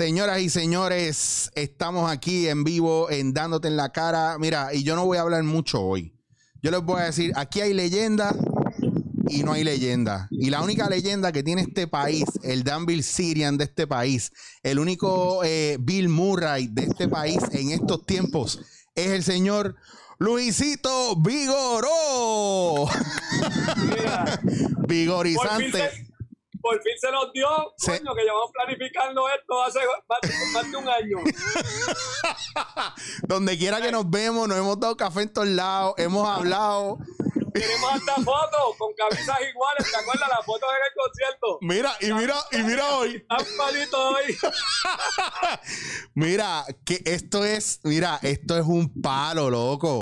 Señoras y señores, estamos aquí en vivo en Dándote en la cara. Mira, y yo no voy a hablar mucho hoy. Yo les voy a decir, aquí hay leyenda y no hay leyenda. Y la única leyenda que tiene este país, el Danville Syrian de este país, el único eh, Bill Murray de este país en estos tiempos, es el señor Luisito Vigoró. Vigorizante. Por fin se nos dio, coño, que llevamos planificando esto hace más, más de un año. Donde quiera que nos vemos, nos hemos dado café en todos lados, hemos hablado. Tenemos hasta fotos con camisas iguales, ¿te acuerdas la foto en el concierto? Mira, y mira, y mira hoy. Tan malito hoy. Mira, que esto es, mira, esto es un palo, loco.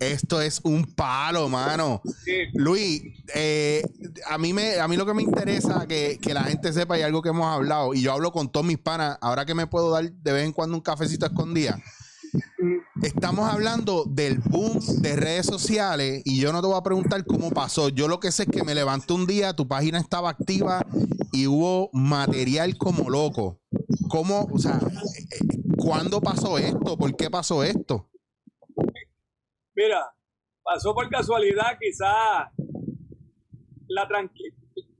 Esto es un palo, mano. Sí. Luis, eh, a, mí me, a mí lo que me interesa que, que la gente sepa y algo que hemos hablado, y yo hablo con todos mis panas, ahora que me puedo dar de vez en cuando un cafecito escondida. Estamos hablando del boom de redes sociales y yo no te voy a preguntar cómo pasó. Yo lo que sé es que me levanté un día, tu página estaba activa y hubo material como loco. ¿Cómo, o sea, eh, eh, cuándo pasó esto? ¿Por qué pasó esto? Mira, pasó por casualidad, quizá la tranquilidad.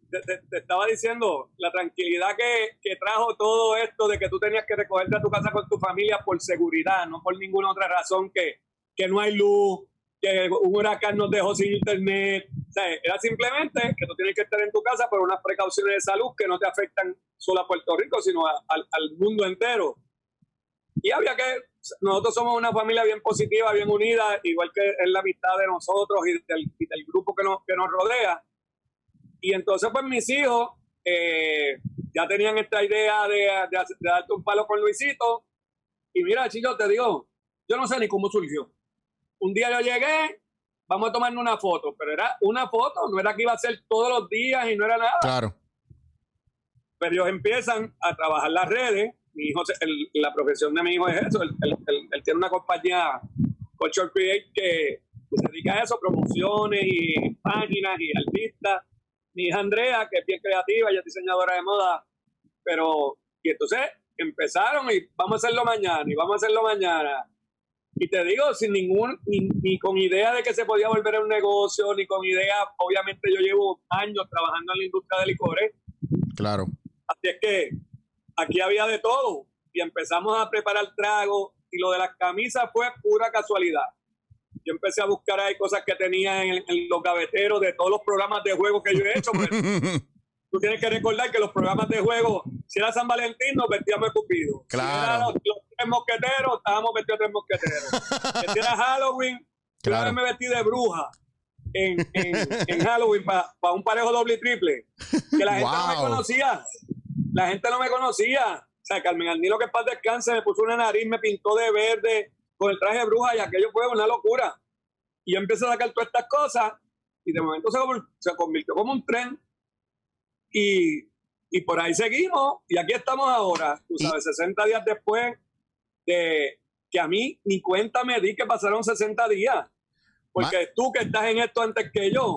Te, estaba diciendo, la tranquilidad que, que trajo todo esto de que tú tenías que recogerte a tu casa con tu familia por seguridad, no por ninguna otra razón que, que no hay luz, que un huracán nos dejó sin internet. O sea, era simplemente que tú tienes que estar en tu casa por unas precauciones de salud que no te afectan solo a Puerto Rico, sino a- al mundo entero. Y había que, nosotros somos una familia bien positiva, bien unida, igual que es la amistad de nosotros y del, y del grupo que nos, que nos rodea. Y entonces, pues mis hijos eh, ya tenían esta idea de, de darte un palo con Luisito. Y mira, chicos, te digo, yo no sé ni cómo surgió. Un día yo llegué, vamos a tomarnos una foto, pero era una foto, no era que iba a ser todos los días y no era nada Claro. pero ellos empiezan a trabajar las redes. Mi hijo, el- la profesión de mi hijo es eso. Él, él- él- él tiene una compañía, Culture Create, que se dedica a eso, promociones y páginas y artistas. Mi hija Andrea, que es bien creativa, ella es diseñadora de moda, pero, y entonces empezaron y vamos a hacerlo mañana, y vamos a hacerlo mañana. Y te digo, sin ningún, ni, ni con idea de que se podía volver a un negocio, ni con idea, obviamente yo llevo años trabajando en la industria de licores, Claro. Así es que aquí había de todo y empezamos a preparar tragos y lo de las camisas fue pura casualidad. Yo empecé a buscar ahí cosas que tenía en, en los gaveteros de todos los programas de juego que yo he hecho. pues, tú tienes que recordar que los programas de juego, si era San Valentín, nos vestíamos de Cupido. Si Claro. era los, los tres mosqueteros, estábamos vestidos de tres mosqueteros. que si era Halloween, yo Claro. vez me vestí de bruja en, en, en Halloween para un parejo doble y triple. Que la gente no me conocía. La gente no me conocía. O sea, Carmen Arnilo, que es paz descanse, me puso una nariz, me pintó de verde con el traje de bruja y aquello fue una locura. Y yo empecé a sacar todas estas cosas y de momento se, conv- se convirtió como un tren. Y, y por ahí seguimos y aquí estamos ahora, tú sabes, 60 días después de que a mí ni cuenta me di que pasaron 60 días. Porque tú que estás en esto antes que yo,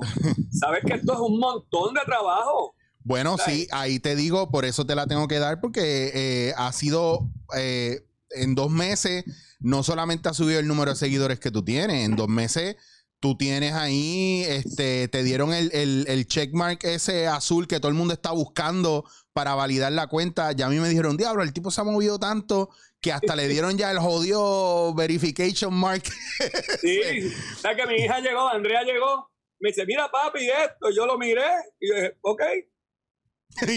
sabes que esto es un montón de trabajo. Bueno, sí, ahí te digo, por eso te la tengo que dar, porque eh, ha sido eh, en dos meses, no solamente ha subido el número de seguidores que tú tienes, en dos meses tú tienes ahí, este, te dieron el, el, el checkmark ese azul que todo el mundo está buscando para validar la cuenta. Ya a mí me dijeron, diablo, el tipo se ha movido tanto que hasta le dieron ya el jodido verification mark. Sí, o sea que mi hija llegó, Andrea llegó, me dice, mira papi, esto, yo lo miré, y yo dije, ok,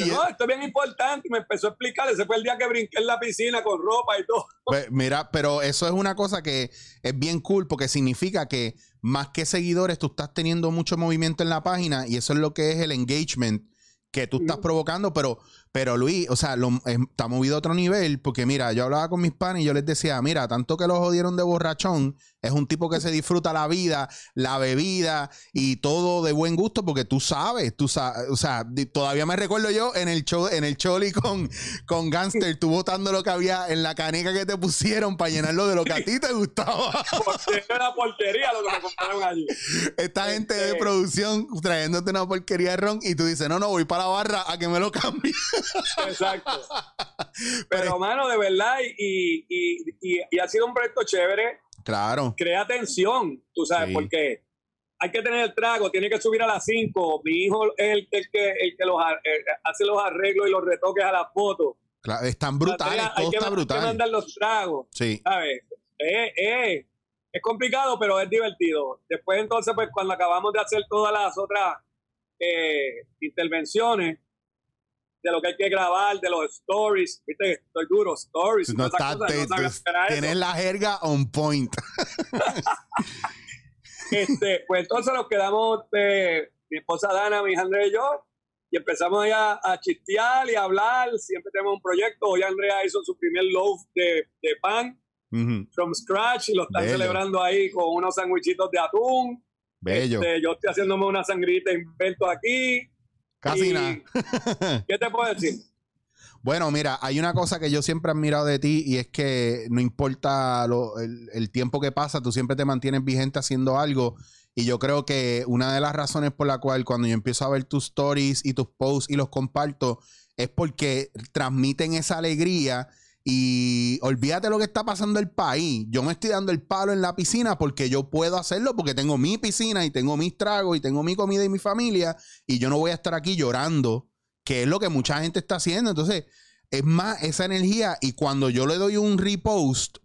no, esto es bien importante, y me empezó a explicar, ese fue el día que brinqué en la piscina con ropa y todo. Pues, mira, pero eso es una cosa que es bien cool porque significa que más que seguidores tú estás teniendo mucho movimiento en la página y eso es lo que es el engagement que tú estás provocando, pero Pero Luis, o sea, lo, está movido a otro nivel porque mira, yo hablaba con mis panes y yo les decía, mira, tanto que lo jodieron de borrachón, es un tipo que se disfruta la vida, la bebida y todo de buen gusto porque tú sabes, tú sabes, o sea, todavía me recuerdo yo en el show, en el choli con, con Gangster, tú botando lo que había en la caneca que te pusieron para llenarlo de lo que a ti te gustaba. Porque era una porquería lo que me compraron allí. Esta gente de Este- producción trayéndote una porquería de ron y tú dices, no, no, voy para la barra a que me lo cambie. Exacto. Pero, mano, de verdad, y, y, y, y ha sido un proyecto chévere. Claro. Crea tensión, tú sabes, Sí. porque hay que tener el trago, tiene que subir a las 5. Mi hijo es el, el que, el que los, eh, hace los arreglos y los retoques a las fotos. Claro, están brutales, Hay todo que, está hay que brutal. mandar los tragos, Sí. ¿sabes? Es, es- es complicado, pero es divertido. Después, entonces, pues cuando acabamos de hacer todas las otras eh, intervenciones de lo que hay que grabar, de los stories, viste, estoy duro, stories, No está, te- no tienes la jerga on point. Este, pues entonces nos quedamos, eh, mi esposa Dana, mi hija Andrea y yo, y empezamos a, a chistear y a hablar. Siempre tenemos un proyecto. Hoy Andrea hizo su primer loaf de, de pan from scratch y lo están Bello. celebrando ahí con unos sandwichitos de atún. Bello. Este, yo estoy haciéndome una sangrita invento aquí. Casi y- nada. ¿Qué te puedo decir? Bueno, mira, hay una cosa que yo siempre he admirado de ti y es que no importa lo- el, el tiempo que pasa, tú siempre te mantienes vigente haciendo algo. Y yo creo que una de las razones por la cual cuando yo empiezo a ver tus stories y tus posts y los comparto es porque transmiten esa alegría y olvídate lo que está pasando el país. Yo me estoy dando el palo en la piscina porque yo puedo hacerlo porque tengo mi piscina y tengo mis tragos y tengo mi comida y mi familia y yo no voy a estar aquí llorando, que es lo que mucha gente está haciendo. Entonces, es más esa energía y cuando yo le doy un repost,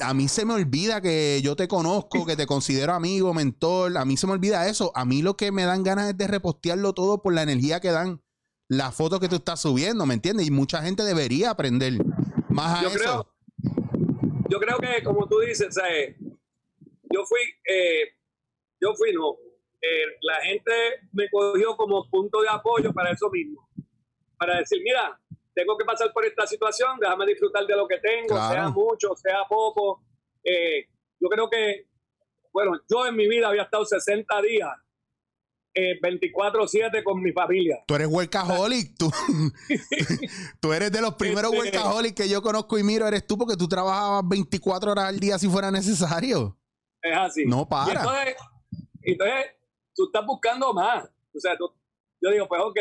a mí se me olvida que yo te conozco, que te considero amigo, mentor, a mí se me olvida eso. A mí lo que me dan ganas es de repostearlo todo por la energía que dan las fotos que tú estás subiendo, ¿me entiendes? Y mucha gente debería aprender más a Yo eso. creo, yo creo que, como tú dices, ¿sabes? yo fui, eh, yo fui, no. Eh, la gente me cogió como punto de apoyo para eso mismo. Para decir, mira, tengo que pasar por esta situación, déjame disfrutar de lo que tengo, Claro. sea mucho, sea poco. Eh, yo creo que, bueno, yo en mi vida había estado 60 días, eh, 24-7 con mi familia. Tú eres workaholic, tú, tú eres de los primeros Este- workaholic que yo conozco y miro, eres tú porque tú trabajabas 24 horas al día si fuera necesario. Es así. No Y para. entonces, entonces, tú estás buscando más. O sea, tú- yo digo, pues ok,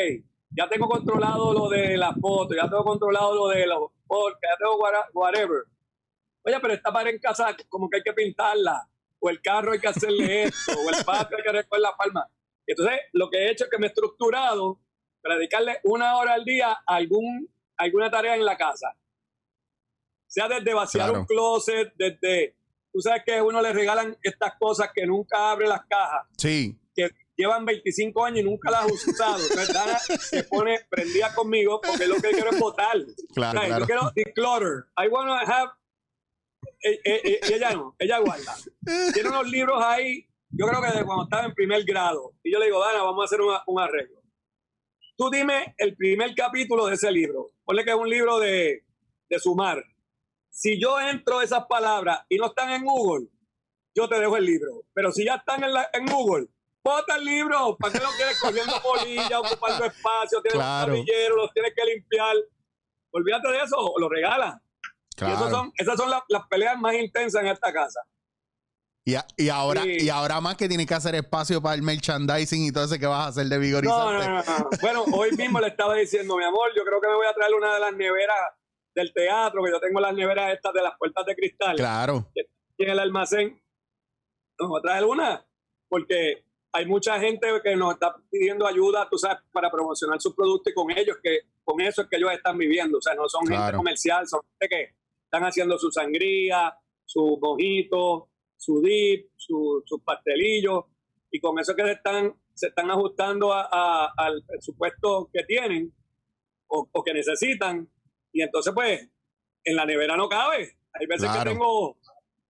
ya tengo controlado lo de las fotos, ya tengo controlado lo de los podcasts, ya tengo whatever. Oye, pero esta pared en casa como que hay que pintarla, o el carro hay que hacerle esto, o el patio hay que recoger la palma. Entonces, lo que he hecho es que me he estructurado para dedicarle una hora al día a algún, alguna tarea en la casa. Sea desde vaciar Claro. un closet, desde... Tú sabes que a uno le regalan estas cosas que nunca abre las cajas, Sí, que llevan 25 años y nunca las has usado. Dana se pone prendida conmigo porque lo que quiero es votar. claro, O sea, claro. Yo quiero declutter. I want to have. Eh, eh, eh, y ella no, ella guarda. Tiene unos libros ahí, yo creo que de cuando estaba en primer grado. Y yo le digo, Dana, vamos a hacer una- un arreglo. Tú dime el primer capítulo de ese libro. Ponle que es un libro de, de sumar. Si yo entro esas palabras y no están en Google, yo te dejo el libro. Pero si ya están en, la- en Google, bota el libro. ¿Para qué lo quieres cogiendo polilla, ocupando espacio? Tienes Claro. un los tienes que limpiar. Olvídate de eso, lo regalas. Y son, esas son las, las peleas más intensas en esta casa. Y, a- y ahora, Sí. y ahora más que tienes que hacer espacio para el merchandising y todo ese que vas a hacer de vigorizante. no, no, no. Bueno, hoy mismo le estaba diciendo, mi amor, yo creo que me voy a traer una de las neveras del teatro, que yo tengo las neveras estas de las puertas de cristal. Claro, en el almacén. Nos va a traer una, porque hay mucha gente que nos está pidiendo ayuda, tú sabes, para promocionar sus productos y con ellos, que con eso es que ellos están viviendo. O sea, no son gente comercial, son gente que están haciendo su sangría, su mojito, su dip, su- sus pastelillos, y con eso es que se están, se están ajustando a- a- al presupuesto que tienen o, o que necesitan. Y entonces, pues, en la nevera no cabe. Hay veces Claro. que tengo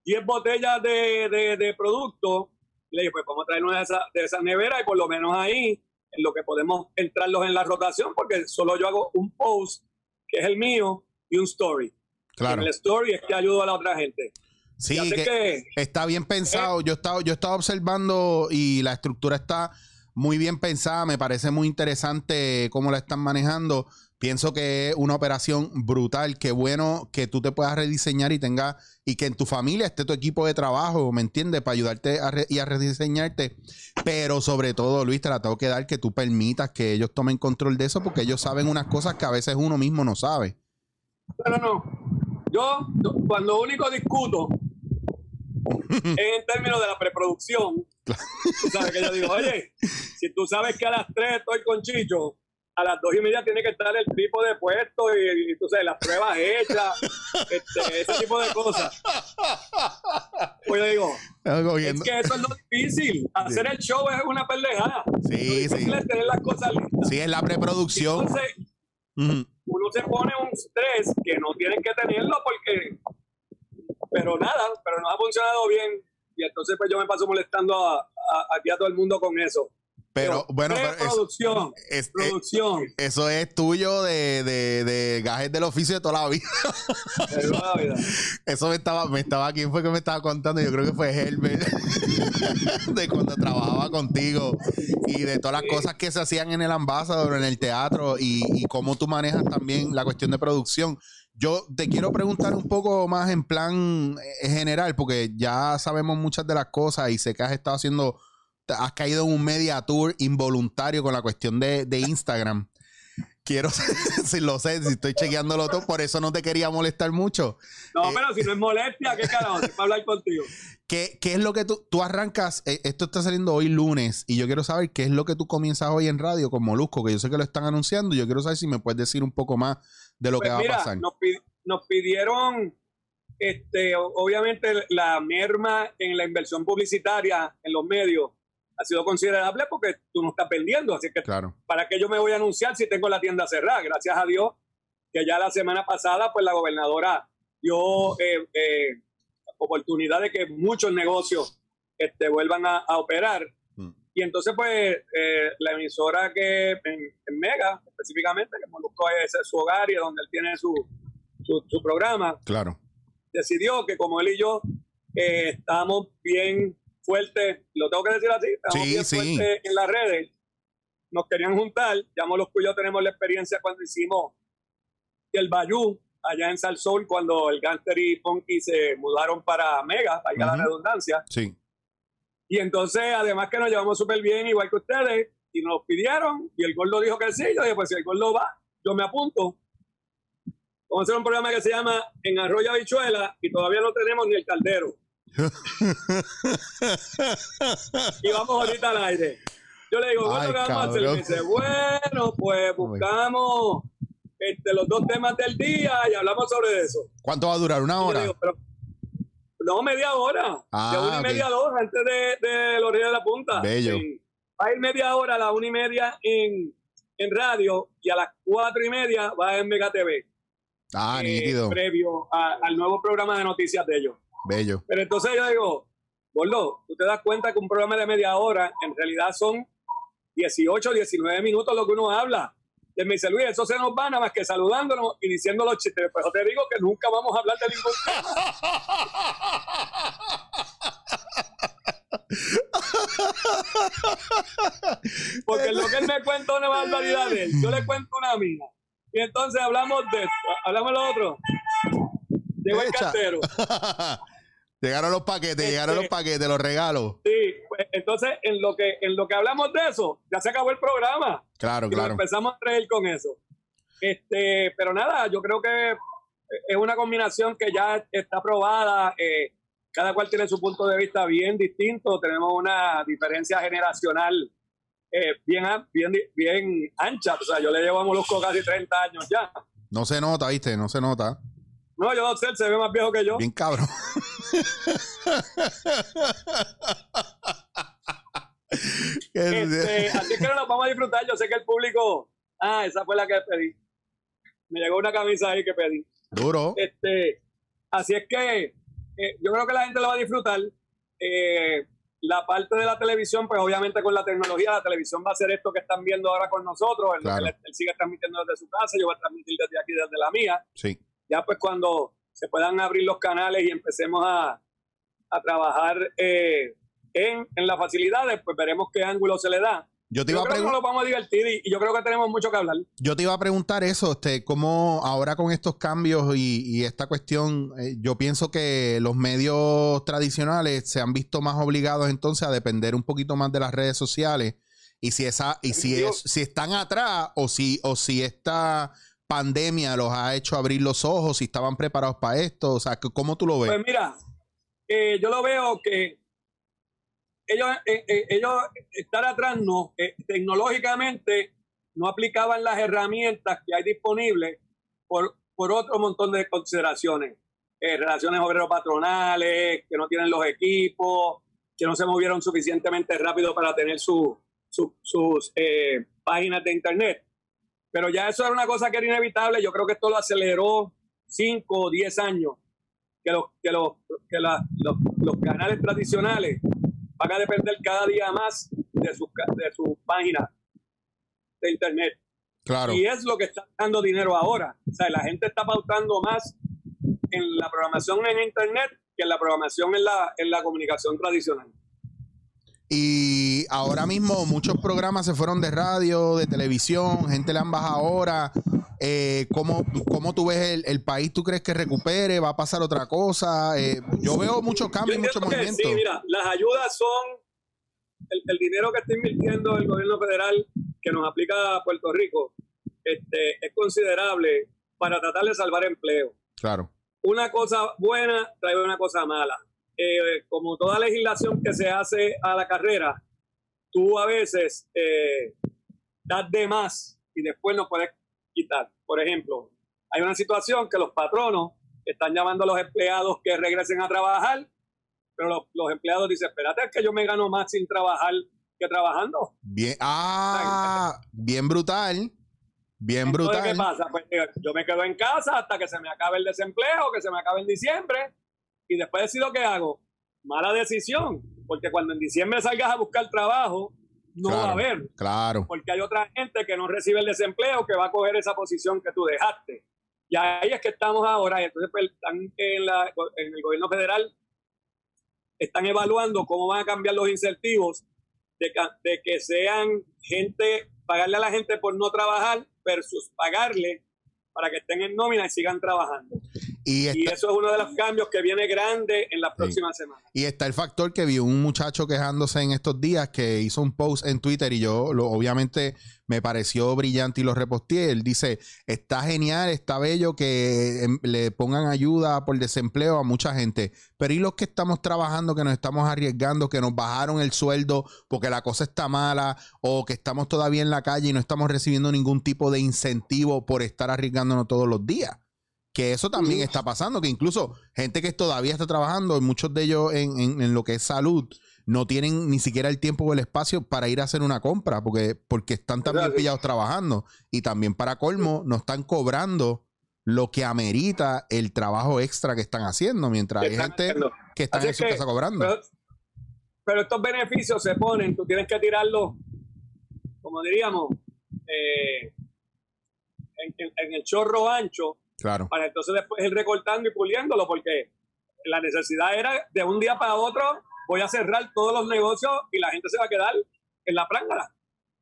10 botellas de, de, de producto. Y le dije, pues vamos a traer una de esas, de esas neveras y por lo menos ahí en lo que podemos entrarlos en la rotación, porque solo yo hago un post, que es el mío, y un story. Claro. En el story es que ayudo a la otra gente. Sí, así que que- está bien pensado. Yo he estado, yo he estado observando y la estructura está muy bien pensada. Me parece muy interesante cómo la están manejando. Pienso que es una operación brutal. Qué bueno que tú te puedas rediseñar y tengas y que en tu familia esté tu equipo de trabajo, ¿me entiendes? Para ayudarte a re- y a rediseñarte. Pero sobre todo, Luis, te la tengo que dar que tú permitas que ellos tomen control de eso porque ellos saben unas cosas que a veces uno mismo no sabe. Pero no, yo yo cuando único discuto en términos de la preproducción. Tú sabes que yo digo, oye, si tú sabes que a las 3 estoy con Chicho, a las 2 y media tiene que estar el tipo de puesto y, y tú sabes, las pruebas hechas, este, ese tipo de cosas. Pues yo digo, es que eso es lo difícil. Hacer el show es una pendejada. Sí, Lo sí. es tener las cosas listas. Sí, es la preproducción. Entonces, Ujú. uno se pone un estrés que no tienen que tenerlo porque pero nada pero no ha funcionado bien. Y entonces pues yo me paso molestando a, a- aquí a todo el mundo con eso Pero bueno, pero es- producción es- es- producción eso es tuyo de, de, de gajes del oficio de toda la vida. de toda la vida. Eso me estaba, me estaba, ¿quién fue que me estaba contando? Yo creo que fue Herbert, de cuando trabajaba contigo y de todas las Sí. cosas que se hacían en el Ambassador, en el teatro y, y cómo tú manejas también la cuestión de producción. Yo te quiero preguntar un poco más en plan eh, general, porque ya sabemos muchas de las cosas y sé que has estado haciendo, has caído en un media tour involuntario con la cuestión de, de Instagram. Quiero, si lo sé, si estoy chequeándolo todo, por eso no te quería molestar mucho. no Eh. pero si no es molestia qué carajo para hablar contigo ¿Qué, qué es lo que tú, tú arrancas? eh, esto está saliendo hoy lunes y yo quiero saber qué es lo que tú comienzas hoy en radio con Molusco, que yo sé que lo están anunciando. Yo quiero saber si me puedes decir un poco más de lo Pues que va mira, a pasar. Nos, nos pidieron este obviamente la merma en la inversión publicitaria en los medios ha sido considerable porque tú no estás vendiendo así que Claro. ¿para qué yo me voy a anunciar si tengo la tienda cerrada? Gracias a Dios que ya la semana pasada, pues la gobernadora dio eh, eh, oportunidad de que muchos negocios este, vuelvan a, a operar. Mm. Y entonces, pues, eh, la emisora que en, en Mega, específicamente, que Molusco es su hogar y donde él tiene su, su, su programa, Claro. decidió que como él y yo eh, estábamos bien fuertes, lo tengo que decir así, estábamos Sí, bien sí. fuertes en las redes, nos querían juntar, ya los cuyos tenemos la experiencia cuando hicimos el Bayou allá en Salsoul, cuando el Gangster y Funky se mudaron para Mega, valga Ujú. la redundancia, Sí. y entonces además que nos llevamos súper bien, igual que ustedes, y nos pidieron, y el gordo dijo que sí, yo dije, pues si el gordo va, yo me apunto. Vamos a hacer un programa que se llama En Arroyo Habichuela y todavía no tenemos ni el caldero. Y vamos ahorita al aire. Yo le digo, bueno, pues buscamos este, los dos temas del día y hablamos sobre eso. ¿Cuánto va a durar? ¿Una hora? digo, pero, no, media hora. Ah, de una y media a dos antes de, de los Reyes de la Punta. Bello. Sí. Va a ir media hora a la una y media en, en radio y a las cuatro y media va en Mega TV. Ah, eh, nítido. Previo a- al nuevo programa de noticias de ellos. Bello. Pero entonces yo digo, Gordo, tú te das cuenta que un programa de media hora en realidad son 18, 19 minutos lo que uno habla. Y él me dice, Luis, eso se nos va nada más que saludándonos y diciendo los chistes. Pues yo te digo que nunca vamos a hablar de ningún tema. Porque lo que él me cuenta una barbaridad de él, yo le cuento una mía. Y entonces hablamos de esto, hablamos de lo otro. Llegó el cartero. llegaron los paquetes, llegaron los paquetes, los regalos. Sí, pues, entonces en lo que en lo que hablamos de eso, ya se acabó el programa. Claro, Y claro. empezamos a reír con eso. Este, pero nada, yo creo que es una combinación que ya está aprobada. eh, cada cual tiene su punto de vista bien distinto. Tenemos una diferencia generacional eh, bien, bien, bien ancha. O sea, yo le llevo a Molusco casi 30 años ya. No se nota, ¿viste? No se nota. No, yo sé, él se ve más viejo que yo. Bien cabrón. Este, así es que no nos vamos a disfrutar. Yo sé que el público. Ah, esa fue la que pedí. Me llegó una camisa ahí que pedí. Duro. Este, así es que eh, yo creo que la gente lo va a disfrutar. Eh, la parte de la televisión, pues obviamente con la tecnología, la televisión va a hacer esto que están viendo ahora con nosotros. Él, Claro. él- él sigue transmitiendo desde su casa, yo voy a transmitir desde aquí, desde la mía. Sí. Ya pues cuando se puedan abrir los canales y empecemos a, a trabajar eh, en, en las facilidades, pues veremos qué ángulo se le da. Yo te Yo iba a creo que preguntar. nos lo vamos a divertir y, y yo creo que tenemos mucho que hablar. Yo te iba a preguntar eso, este, cómo ahora con estos cambios y, y esta cuestión, eh, yo pienso que los medios tradicionales se han visto más obligados entonces a depender un poquito más de las redes sociales y si esa y si es, si están atrás o si o si esta pandemia los ha hecho abrir los ojos, si estaban preparados para esto, o sea, ¿cómo tú lo ves? Pues mira, eh, yo lo veo que ellos, eh, eh, ellos estar atrás no, eh, tecnológicamente no aplicaban las herramientas que hay disponibles por, por otro montón de consideraciones. Eh, relaciones obrero-patronales, que no tienen los equipos, que no se movieron suficientemente rápido para tener su- su- sus eh, páginas de internet. Pero ya eso era una cosa que era inevitable. Yo creo que esto lo aceleró 5 o 10 años que los, que los, que la- los, los canales tradicionales van a depender cada día más de sus de sus páginas de internet. Claro. Y es lo que está dando dinero ahora. O sea, la gente está pautando más en la programación en internet que en la programación en la, en la comunicación tradicional. Y ahora mismo muchos programas se fueron de radio, de televisión, gente le han bajado ahora. Eh, ¿cómo, ¿Cómo tú ves el, el país? ¿Tú crees que recupere? ¿Va a pasar otra cosa? Eh, yo veo muchos cambios y mucho entiendo que movimiento. sí, mira, las ayudas son el, el dinero que está invirtiendo el gobierno federal que nos aplica a Puerto Rico este, es considerable para tratar de salvar empleo. Claro, Una cosa buena trae una cosa mala. Eh, como toda legislación que se hace a la carrera, tú a veces eh, das de más y después no puedes quitar. Por ejemplo, hay una situación que los patronos están llamando a los empleados que regresen a trabajar, pero los, los empleados dicen, espérate, es que yo me gano más sin trabajar que trabajando. bien, ah, bien brutal, bien Entonces, brutal. ¿qué pasa? Pues eh, yo me quedo en casa hasta que se me acabe el desempleo, que se me acabe en diciembre, y después decido qué hago. Mala decisión, porque cuando en diciembre salgas a buscar trabajo, no Claro. va a haber, Claro, porque hay otra gente que no recibe el desempleo que va a coger esa posición que tú dejaste. Y ahí es que estamos ahora, y entonces pues, están en, la- en el gobierno federal, están evaluando cómo van a cambiar los incentivos de que sean gente, pagarle a la gente por no trabajar versus pagarle para que estén en nómina y sigan trabajando. Y eso es uno de los cambios que viene grande en las próximas semanas. y está el factor que vi un muchacho quejándose en estos días que hizo un post en Twitter y yo lo, obviamente me pareció brillante y lo reposteé. Él dice, está genial, está bello que em, le pongan ayuda por desempleo a mucha gente, pero ¿y los que estamos trabajando, que nos estamos arriesgando, que nos bajaron el sueldo porque la cosa está mala o que estamos todavía en la calle y no estamos recibiendo ningún tipo de incentivo por estar arriesgándonos todos los días? Que eso también está pasando, que incluso gente que todavía está trabajando, muchos de ellos en, en- en lo que es salud, no tienen ni siquiera el tiempo o el espacio para ir a hacer una compra, porque, porque están también pillados trabajando. Y también para colmo, no están cobrando lo que amerita el trabajo extra que están haciendo, mientras hay gente haciendo. que está en su casa cobrando. Pero, pero estos beneficios se ponen, tú tienes que tirarlos, como diríamos, eh, en, en- en el chorro ancho claro, para entonces después ir recortando y puliéndolo, porque la necesidad era de un día para otro, voy a cerrar todos los negocios y la gente se va a quedar en la prángara.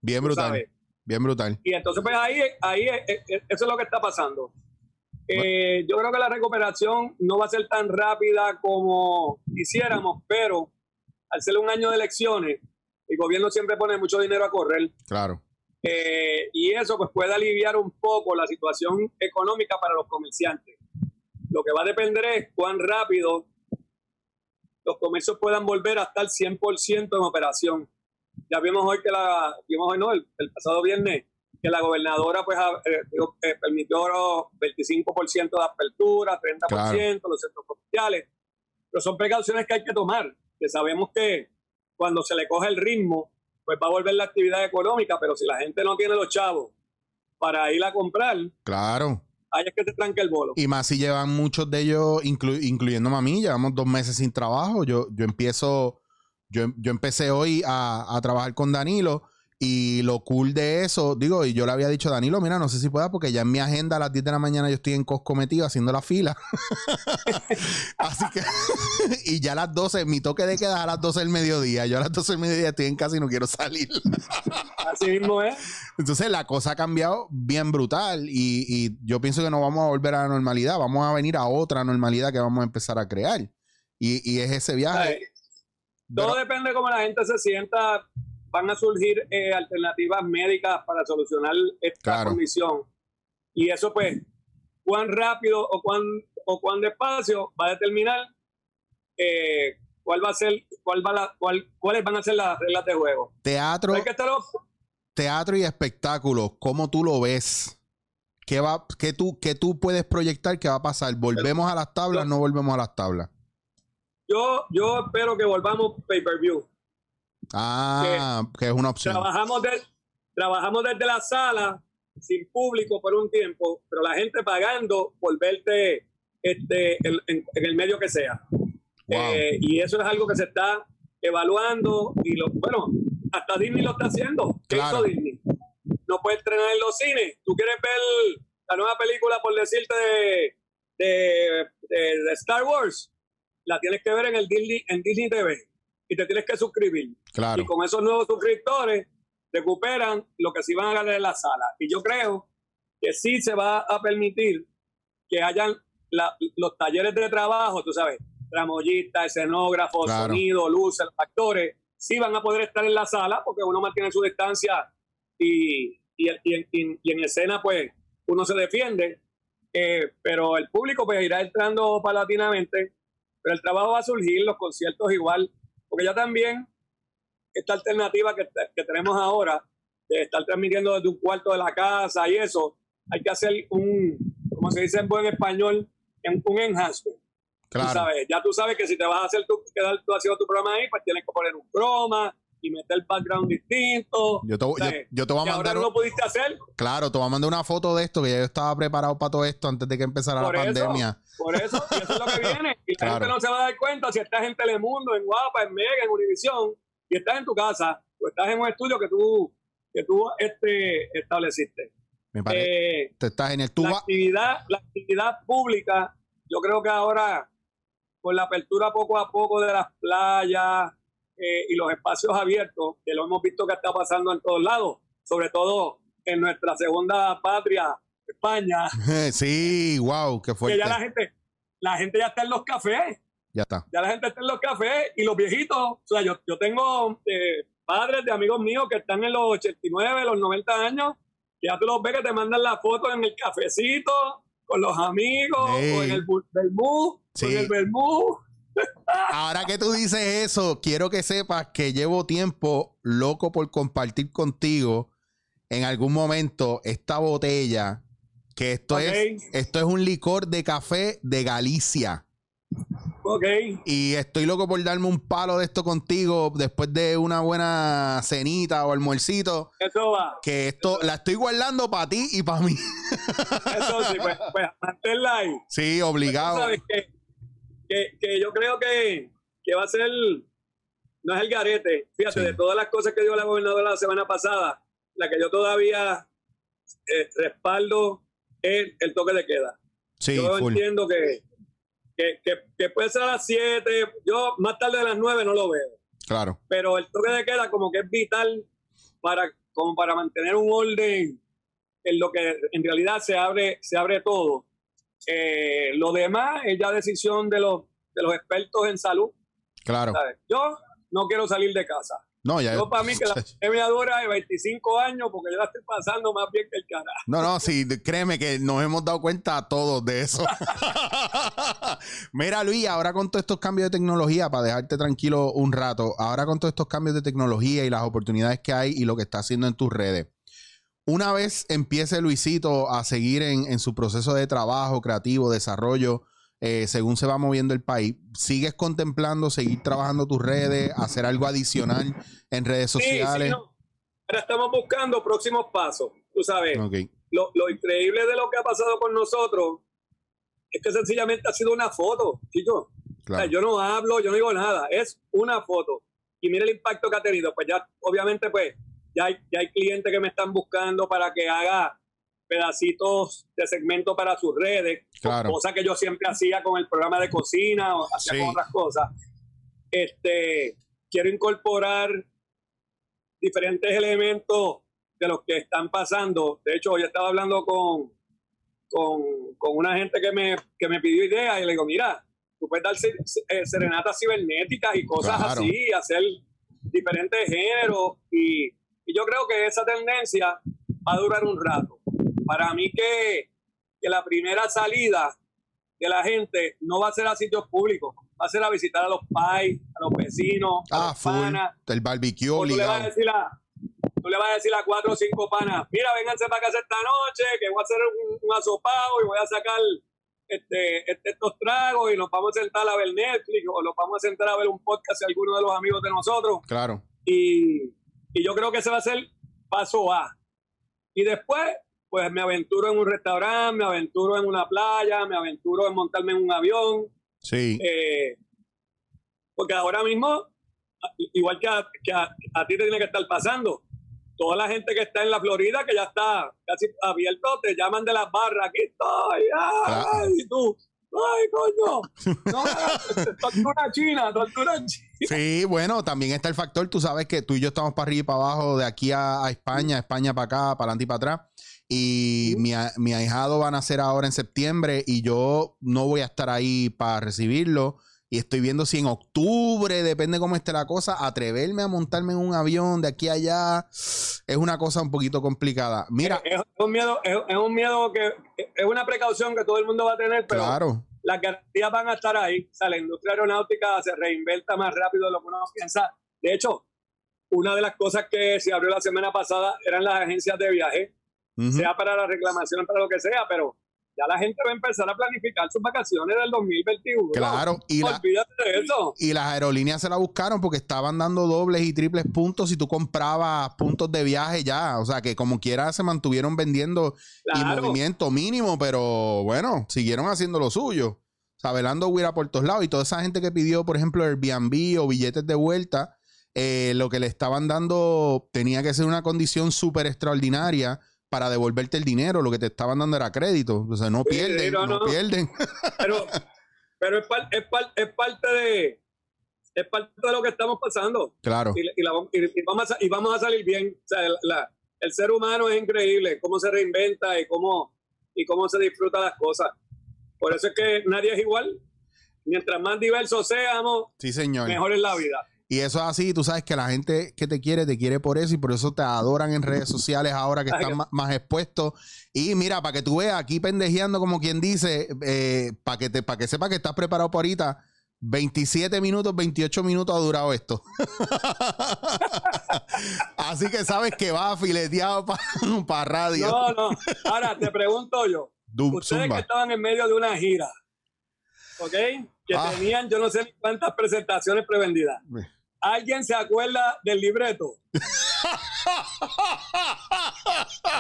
bien brutal, sabes. bien brutal. Y entonces, pues ahí, ahí eso es lo que está pasando. Eh, yo creo que la recuperación no va a ser tan rápida como quisiéramos, pero al ser un año de elecciones, el gobierno siempre pone mucho dinero a correr. Claro, Eh, y eso pues puede aliviar un poco la situación económica para los comerciantes. Lo que va a depender es cuán rápido los comercios puedan volver a estar 100% en operación. Ya vimos hoy que la, vimos hoy no, el, el pasado viernes, que la gobernadora pues eh, eh, permitió 25% de apertura, 30% Claro. los centros comerciales. Pero son precauciones que hay que tomar, que sabemos que cuando se le coge el ritmo, pues va a volver la actividad económica, pero si la gente no tiene los chavos para ir a comprar, claro. ahí es que se tranca el bolo. Y más si llevan muchos de ellos, inclu- incluyéndome a mí, llevamos dos meses sin trabajo. Yo, yo empiezo, yo, yo empecé hoy a, a trabajar con Danilo y lo cool de eso, digo, y yo le había dicho a Danilo, mira, no sé si pueda porque ya en mi agenda a las 10 de la mañana yo estoy en Costco metido haciendo la fila. Así que, y ya a las 12, mi toque de queda a las 12 del mediodía. Yo a las 12 del mediodía estoy en casa y no quiero salir. Así mismo es. Entonces la cosa ha cambiado bien brutal y, y yo pienso que no vamos a volver a la normalidad, vamos a venir a otra normalidad que vamos a empezar a crear. Y, y es ese viaje. Ay, Todo depende de cómo la gente se sienta. Van a surgir eh, alternativas médicas para solucionar esta Claro. condición. Y eso, pues, cuán rápido o cuán, o cuán despacio va a determinar eh, cuál va a ser, cuál va la, cuál, cuáles van a ser las reglas de juego. Teatro, Hay que estar ojo. teatro y espectáculos, ¿cómo tú lo ves? ¿Qué, va, qué, tú, ¿Qué tú puedes proyectar que va a pasar? ¿Volvemos a las tablas? ¿No volvemos a las tablas? Yo, yo espero que volvamos pay-per-view. Ah, que es una opción. Trabajamos, de- trabajamos desde la sala sin público por un tiempo, pero la gente pagando por verte este, en, en- en el medio que sea. Wow. Eh, y eso es algo que se está evaluando y lo, bueno, hasta Disney lo está haciendo. ¿Qué Claro. hizo Disney? No puede estrenar en los cines. ¿Tú quieres ver la nueva película, por decirte, de, de- de- de Star Wars? La tienes que ver en el Disney, en Disney TV y te tienes que suscribir. Claro. Y con esos nuevos suscriptores recuperan lo que se iban a ganar en la sala. Y yo creo que sí se va a permitir que hayan la- los talleres de trabajo, tú sabes, tramoyistas, escenógrafos, Claro. sonido, luces, actores, sí van a poder estar en la sala porque uno mantiene su distancia y, y, y en- y- y en escena pues uno se defiende, eh, pero el público pues irá entrando paulatinamente, pero el trabajo va a surgir, los conciertos igual, porque ya también esta alternativa que, que tenemos ahora de estar transmitiendo desde un cuarto de la casa y eso, hay que hacer un, como se dice en buen español, un enhancement. Tú Claro. sabes, ya tú sabes que si te vas a hacer tu, quedar tú haciendo tu programa ahí, pues tienes que poner un croma y meter background distinto. Yo te, ¿sabes? yo te voy a que ahora mandar. no lo pudiste hacer, Claro, te voy a mandar una foto de esto, que ya yo estaba preparado para todo esto antes de que empezara Por la eso. pandemia. por eso, y eso es lo que viene. Y la Claro. gente no se va a dar cuenta si estás en Telemundo, en Guapa, en Mega, en Univisión, y estás en tu casa, o estás en un estudio que tú, que tú este, estableciste. Me parece. Eh, Te está genial. Tú la vas- actividad, la actividad pública, yo creo que ahora, con la apertura poco a poco de las playas eh, y los espacios abiertos, que lo hemos visto que está pasando en todos lados, sobre todo en nuestra segunda patria, España, sí, wow, qué que fuerte. ya la gente, la gente ya está en los cafés, Ya está. ya la gente está en los cafés y los viejitos, o sea, yo, yo tengo eh, padres de amigos míos que están en los 89, los 90 años, que ya tú los ves que te mandan la foto en el cafecito, con los amigos, Ey. o en el vermú, Sí. con el vermú. Ahora que tú dices eso, quiero que sepas que llevo tiempo loco por compartir contigo en algún momento esta botella. Que esto es esto es un licor de café de Galicia. Ok, Y estoy loco por darme un palo de esto contigo después de una buena cenita o almuercito. eso va. Que esto la estoy guardando para ti y para mí. Eso sí, pues, pues manténla ahí. Sí, obligado. sabes que, que, yo creo que, que va a ser, no es el garete. Fíjate, Sí. de todas las cosas que dio la gobernadora la semana pasada, la que yo todavía eh, respaldo es el toque de queda. Sí, yo full. entiendo que, que, que, que puede ser a las 7, yo más tarde de las 9 no lo veo, Claro. pero el toque de queda como que es vital para, como para mantener un orden en lo que en realidad se abre, se abre todo. Eh, lo demás es ya decisión de los, de los expertos en salud. Claro. ¿sabes? Yo no quiero salir de casa. No, ya. Yo para mí que la pandemia dura de 25 años porque yo la estoy pasando más bien que el carajo. No, no, sí, créeme que nos hemos dado cuenta todos de eso. Mira, Luis, ahora con todos estos cambios de tecnología, para dejarte tranquilo un rato, ahora con todos estos cambios de tecnología y las oportunidades que hay y lo que está haciendo en tus redes, una vez empiece Luisito a seguir en, en su proceso de trabajo, creativo, desarrollo, eh, según se va moviendo el país, ¿sigues contemplando seguir trabajando tus redes, hacer algo adicional en redes Sí, sí, sociales? no. Ahora estamos buscando próximos pasos. Tú sabes, lo, lo increíble de lo que ha pasado con nosotros es que sencillamente ha sido una foto, chicos. O sea, claro. yo no hablo, yo no digo nada, es una foto. y mira el impacto que ha tenido. Pues ya, obviamente, pues ya hay, ya hay clientes que me están buscando para que haga pedacitos de segmento para sus redes, Claro. cosa que yo siempre hacía con el programa de cocina o hacía Sí. con otras cosas. Este, quiero incorporar diferentes elementos de los que están pasando. De hecho, hoy estaba hablando con, con, con una gente que me, que me pidió ideas y le digo, mira, tú puedes dar eh, serenatas cibernéticas y cosas Claro. así, hacer diferentes géneros y, y yo creo que esa tendencia va a durar un rato. Para mí que, que la primera salida de la gente no va a ser a sitios públicos, va a ser a visitar a los pais, a los vecinos, a Ah, los full. panas. El barbecue tú le vas a obligado. decir a tú le vas a decir a cuatro o cinco panas, mira, vénganse para casa esta noche, que voy a hacer un, un asopado y voy a sacar este, este- estos tragos y nos vamos a sentar a ver Netflix o nos vamos a sentar a ver un podcast de alguno de los amigos de nosotros. Claro. Y, y yo creo que ese va a ser paso A. Y después, pues me aventuro en un restaurante, me aventuro en una playa, me aventuro en montarme en un avión. Sí. eh, porque ahora mismo, igual que, a, que a- a ti te tiene que estar pasando, toda la gente que está en la Florida, que ya está casi abierto, te llaman de las barras, aquí estoy, ay, Claro. y tú, ay, coño, no, tortura china, tortura china. Sí, bueno, también está el factor, tú sabes que tú y yo estamos para arriba y para abajo, de aquí a, a España, España para acá, para adelante y para atrás. Y mi, mi ahijado va a nacer ahora en septiembre y yo no voy a estar ahí para recibirlo. Y estoy viendo si en octubre, depende cómo esté la cosa, atreverme a montarme en un avión de aquí a allá es una cosa un poquito complicada. Mira, es, es un miedo, es, es un miedo que es una precaución que todo el mundo va a tener, pero claro, las garantías van a estar ahí. O sea, la industria aeronáutica se reinventa más rápido de lo que uno piensa. De hecho, una de las cosas que se abrió la semana pasada eran las agencias de viaje, sea para la reclamación, para lo que sea, pero ya la gente va a empezar a planificar sus vacaciones del 2021. claro. Y la, Olvídate de eso. Y las aerolíneas se la buscaron porque estaban dando dobles y triples puntos si tú comprabas puntos de viaje ya. O sea que como quiera se mantuvieron vendiendo y movimiento mínimo, pero bueno, siguieron haciendo lo suyo. O sea, velando huir por todos lados. Y toda esa gente que pidió, por ejemplo, Airbnb o billetes de vuelta, eh, lo que le estaban dando tenía que ser una condición súper extraordinaria para devolverte el dinero. Lo que te estaban dando era crédito. O sea, no Sí, pierden, no, no, no. pierden. Pero, pero es, par- es, par- es parte de es parte de lo que estamos pasando. Claro. y, y la vam- y- y vamos a, y vamos a salir bien. O sea, el, la- el ser humano es increíble, cómo se reinventa y cómo, y cómo se disfruta las cosas. Por eso es que nadie es igual. Mientras más diversos seamos, Sí, señor. mejor es la vida. Y eso es así, tú sabes que la gente que te quiere, te quiere por eso y por eso te adoran en redes sociales ahora que están más expuestos. Y mira, para que tú veas aquí pendejeando como quien dice, para que te, para que sepas que estás preparado para ahorita, 27 minutos, 28 minutos ha durado esto. así que sabes que va fileteado para radio. No, no. Ahora te pregunto yo, ustedes zumba. que estaban en medio de una gira, ¿ok? Que Ah. tenían yo no sé cuántas presentaciones prevendidas. ¿Alguien se acuerda del libreto?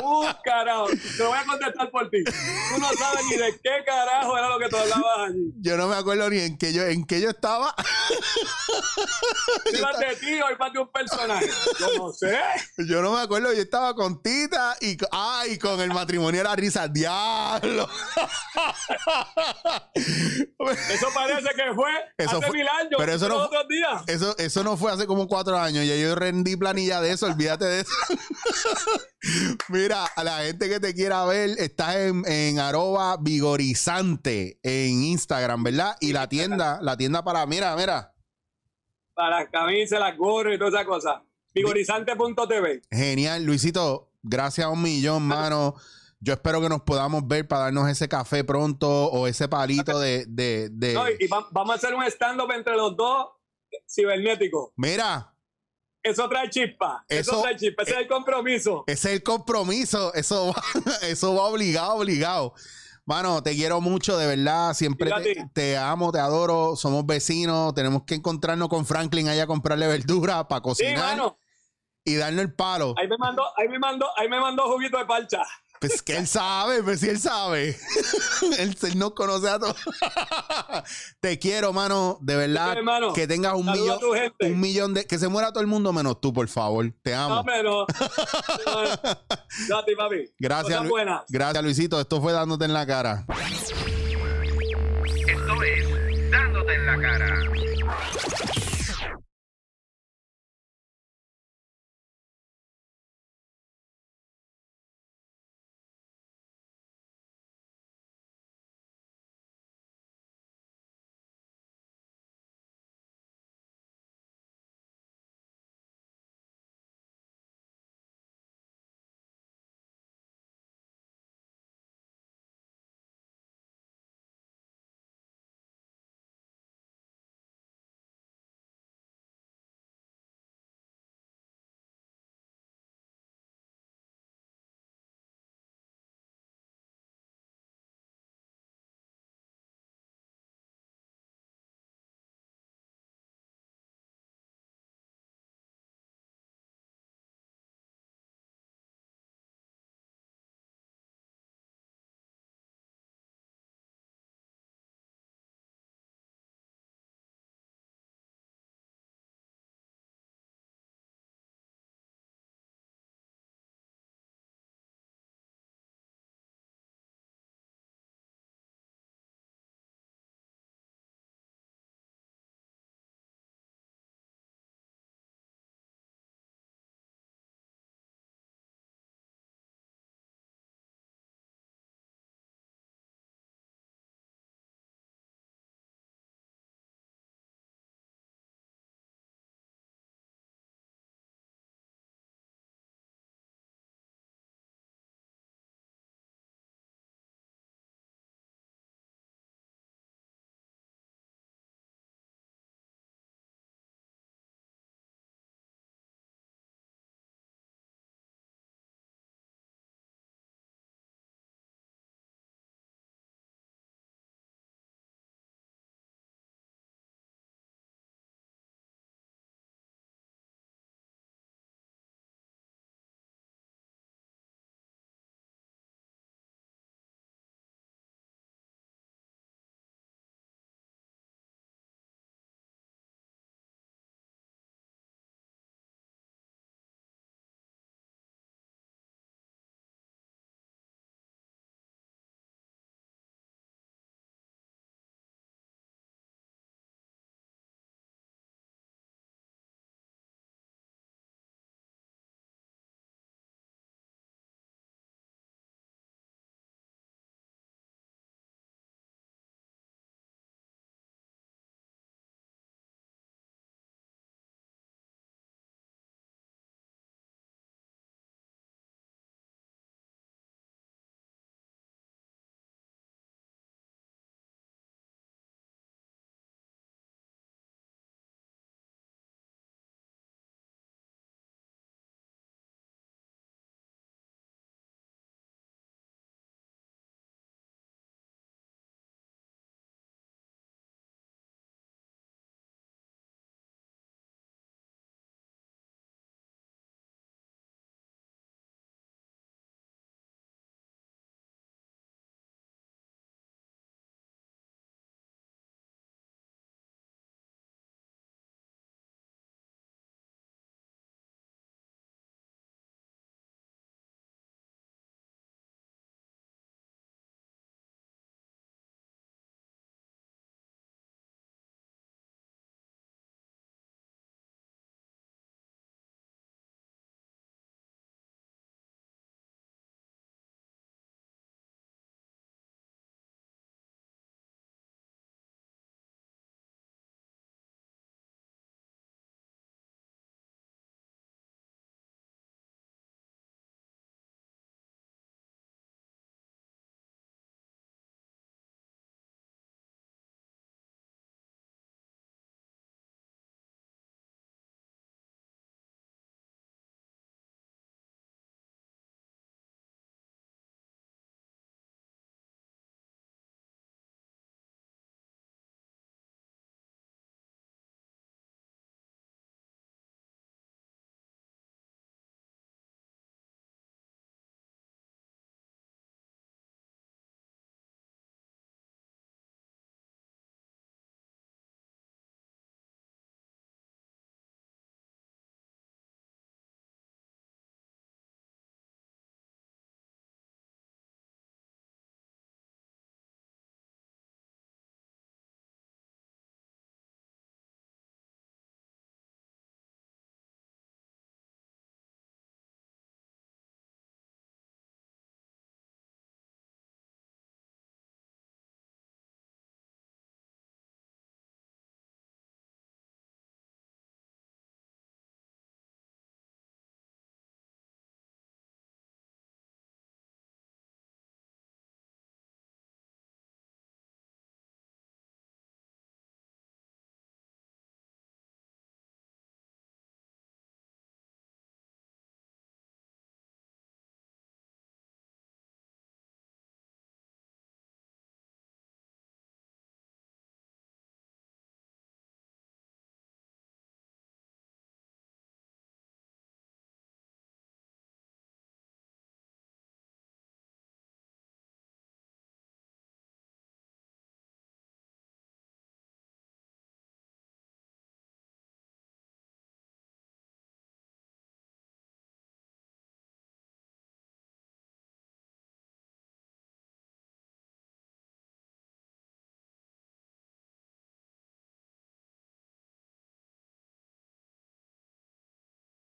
Uh, carajo, te voy a contestar por ti. Tú no sabes ni de qué carajo era lo que tú hablabas allí. Yo no me acuerdo ni en qué yo, en qué yo estaba. ¿Ibas de ti o ibas de un personaje? Yo no sé. Yo no me acuerdo, yo estaba con Tita y, co- ay, con el matrimonio de la risa, diablo. Eso parece que fue Eso hace fue- mil años. pero eso no otros días. Eso, eso no fue hace como cuatro años. Ya yo rendí planilla de eso, olvídate de eso. Mira, a la gente que te quiera ver, estás en, en arroba vigorizante en Instagram, ¿verdad? Y la tienda, la tienda para, mira, mira, Para las camisas, las gorras y todas esas cosas. Vigorizante.tv. genial. Luisito, gracias a un millón, mano. Yo espero que nos podamos ver para darnos ese café pronto o ese palito de... de, de- No, y y va- vamos a hacer un stand-up entre los dos cibernéticos. Mira, Eso trae chispa. Eso, Eso- trae chispa. Ese es el compromiso. Ese es el compromiso. Eso va, eso va obligado, obligado. Mano, te quiero mucho, de verdad. Siempre te, amo, te adoro. Somos vecinos. Tenemos que encontrarnos con Franklin allá a comprarle verdura para Sí, cocinar mano. y darle el palo. Ahí me mandó, ahí me mandó, ahí me mandó juguito de parcha. Pues que él sabe, pues si él sabe. él, él nos conoce a todos. Te quiero, mano. De verdad. Sí, hermano. Que tengas un Saluda millón, un millón de. Que se muera todo el mundo menos tú, por favor. Te amo. No, pero. No, papi. Gracias, Lu- buenas. Gracias, Luisito. Esto fue dándote en la cara. Esto es Dándote en la cara.